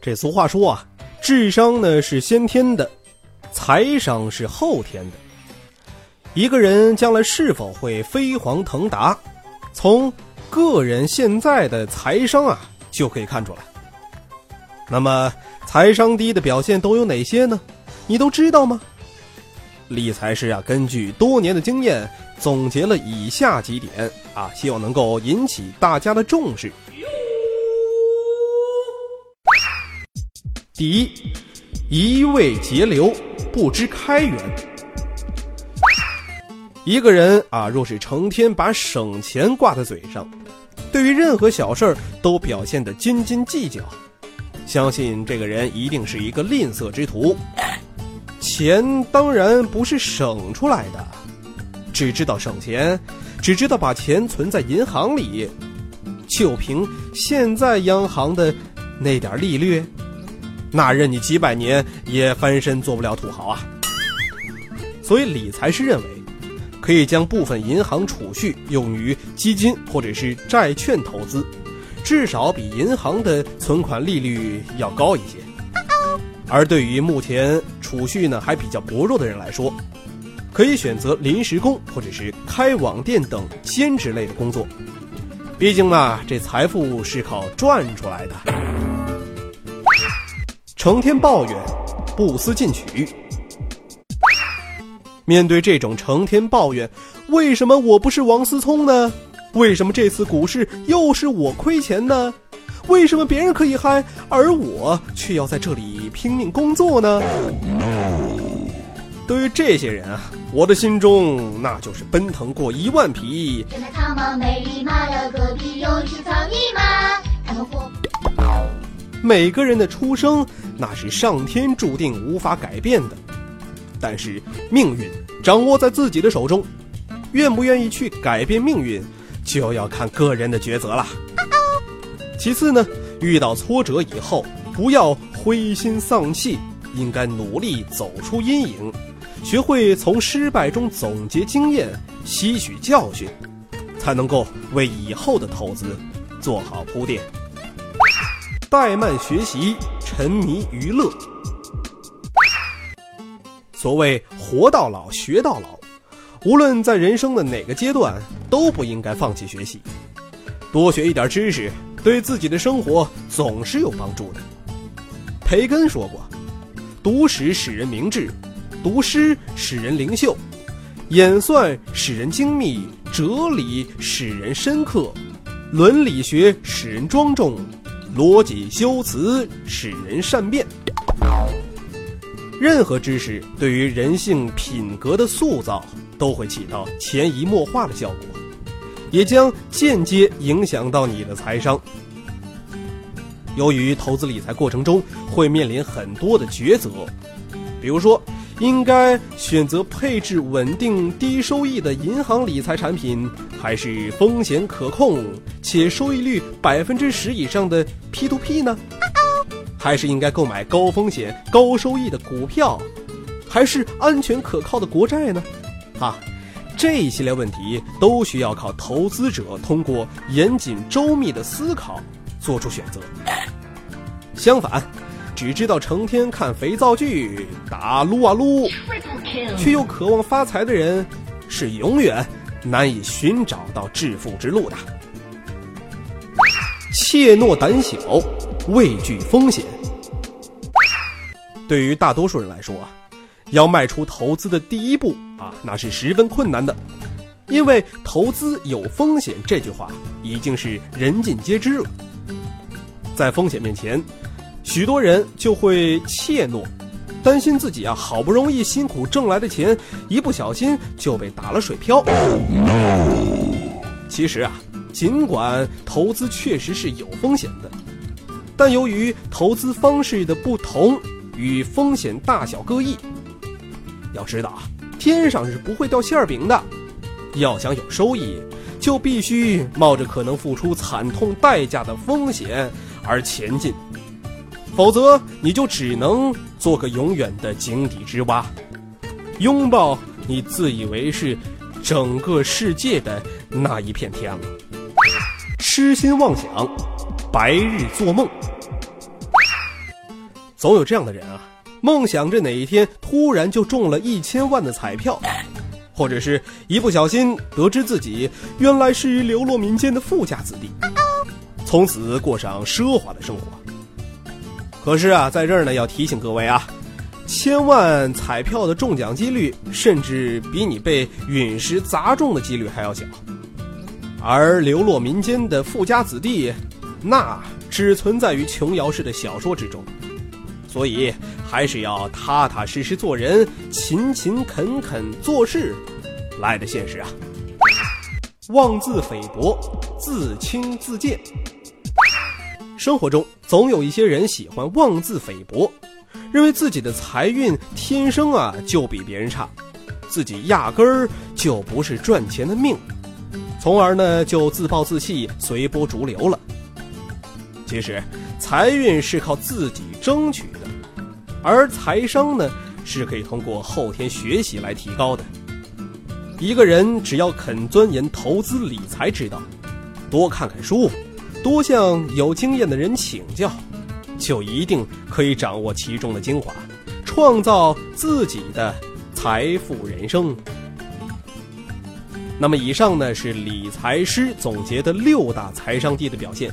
这俗话说啊，智商呢是先天的，财商是后天的。一个人将来是否会飞黄腾达，从个人现在的财商啊就可以看出来。那么财商低的表现都有哪些呢？你都知道吗？理财师啊，根据多年的经验，总结了以下几点啊，希望能够引起大家的重视。第一，一味节流，不知开源。一个人啊，若是成天把省钱挂在嘴上，对于任何小事儿都表现得斤斤计较，相信这个人一定是一个吝啬之徒。钱当然不是省出来的，只知道省钱，只知道把钱存在银行里，就凭现在央行的那点利率。那任你几百年也翻身做不了土豪啊！所以理财师认为，可以将部分银行储蓄用于基金或者是债券投资，至少比银行的存款利率要高一些。而对于目前储蓄呢还比较薄弱的人来说，可以选择临时工或者是开网店等兼职类的工作。毕竟嘛，这财富是靠赚出来的。成天抱怨，不思进取。面对这种成天抱怨，为什么我不是王思聪呢？为什么这次股市又是我亏钱呢？为什么别人可以嗨，而我却要在这里拼命工作呢？对于这些人啊，我的心中那就是奔腾过一万匹。每个人的出生。那是上天注定无法改变的，但是命运掌握在自己的手中，愿不愿意去改变命运，就要看个人的抉择了。其次呢，遇到挫折以后，不要灰心丧气，应该努力走出阴影，学会从失败中总结经验，吸取教训，才能够为以后的投资做好铺垫。怠慢学习。沉迷娱乐，所谓活到老学到老，无论在人生的哪个阶段，都不应该放弃学习。多学一点知识，对自己的生活总是有帮助的。培根说过：“读史使人明智，读诗使人灵秀，演算使人精密，哲理使人深刻，伦理学使人庄重。”逻辑修辞使人善变，任何知识对于人性品格的塑造都会起到潜移默化的效果，也将间接影响到你的财商。由于投资理财过程中会面临很多的抉择，比如说。应该选择配置稳定、低收益的银行理财产品，还是风险可控且收益率百分之十以上的 P to P 呢？还是应该购买高风险高收益的股票，还是安全可靠的国债呢？啊，这一系列问题都需要靠投资者通过严谨周密的思考做出选择。相反。只知道成天看肥皂剧、打撸啊撸，却又渴望发财的人，是永远难以寻找到致富之路的。怯懦胆小，畏惧风险。对于大多数人来说啊，要迈出投资的第一步啊，那是十分困难的，因为投资有风险这句话已经是人尽皆知了。在风险面前。许多人就会怯懦，担心自己啊好不容易辛苦挣来的钱，一不小心就被打了水漂。其实啊，尽管投资确实是有风险的，但由于投资方式的不同与风险大小各异，要知道啊，天上是不会掉馅儿饼的。要想有收益，就必须冒着可能付出惨痛代价的风险而前进，否则你就只能做个永远的井底之蛙，拥抱你自以为是整个世界的那一片天了。痴心妄想，白日做梦，总有这样的人啊，梦想着哪一天突然就中了一千万的彩票，或者是一不小心得知自己原来是流落民间的富家子弟，从此过上奢华的生活。可是啊，在这儿呢要提醒各位啊，千万彩票的中奖几率甚至比你被陨石砸中的几率还要小。而流落民间的富家子弟，那只存在于琼瑶式的小说之中，所以还是要踏踏实实做人，勤勤恳恳做事，来的现实啊！妄自菲薄，自轻自贱。生活中总有一些人喜欢妄自菲薄，认为自己的财运天生啊就比别人差，自己压根儿就不是赚钱的命。从而呢，就自暴自弃、随波逐流了。其实，财运是靠自己争取的，而财商呢，是可以通过后天学习来提高的。一个人只要肯钻研投资理财之道，多看看书，多向有经验的人请教，就一定可以掌握其中的精华，创造自己的财富人生。那么以上呢是理财师总结的六大财商低的表现，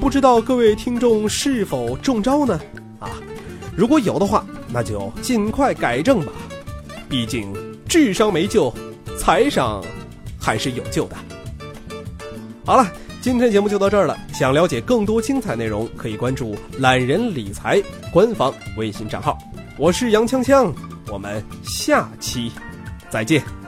不知道各位听众是否中招呢？啊，如果有的话，那就尽快改正吧，毕竟智商没救，财商还是有救的。好了，今天节目就到这儿了。想了解更多精彩内容，可以关注懒人理财官方微信账号。我是杨锵锵，我们下期再见。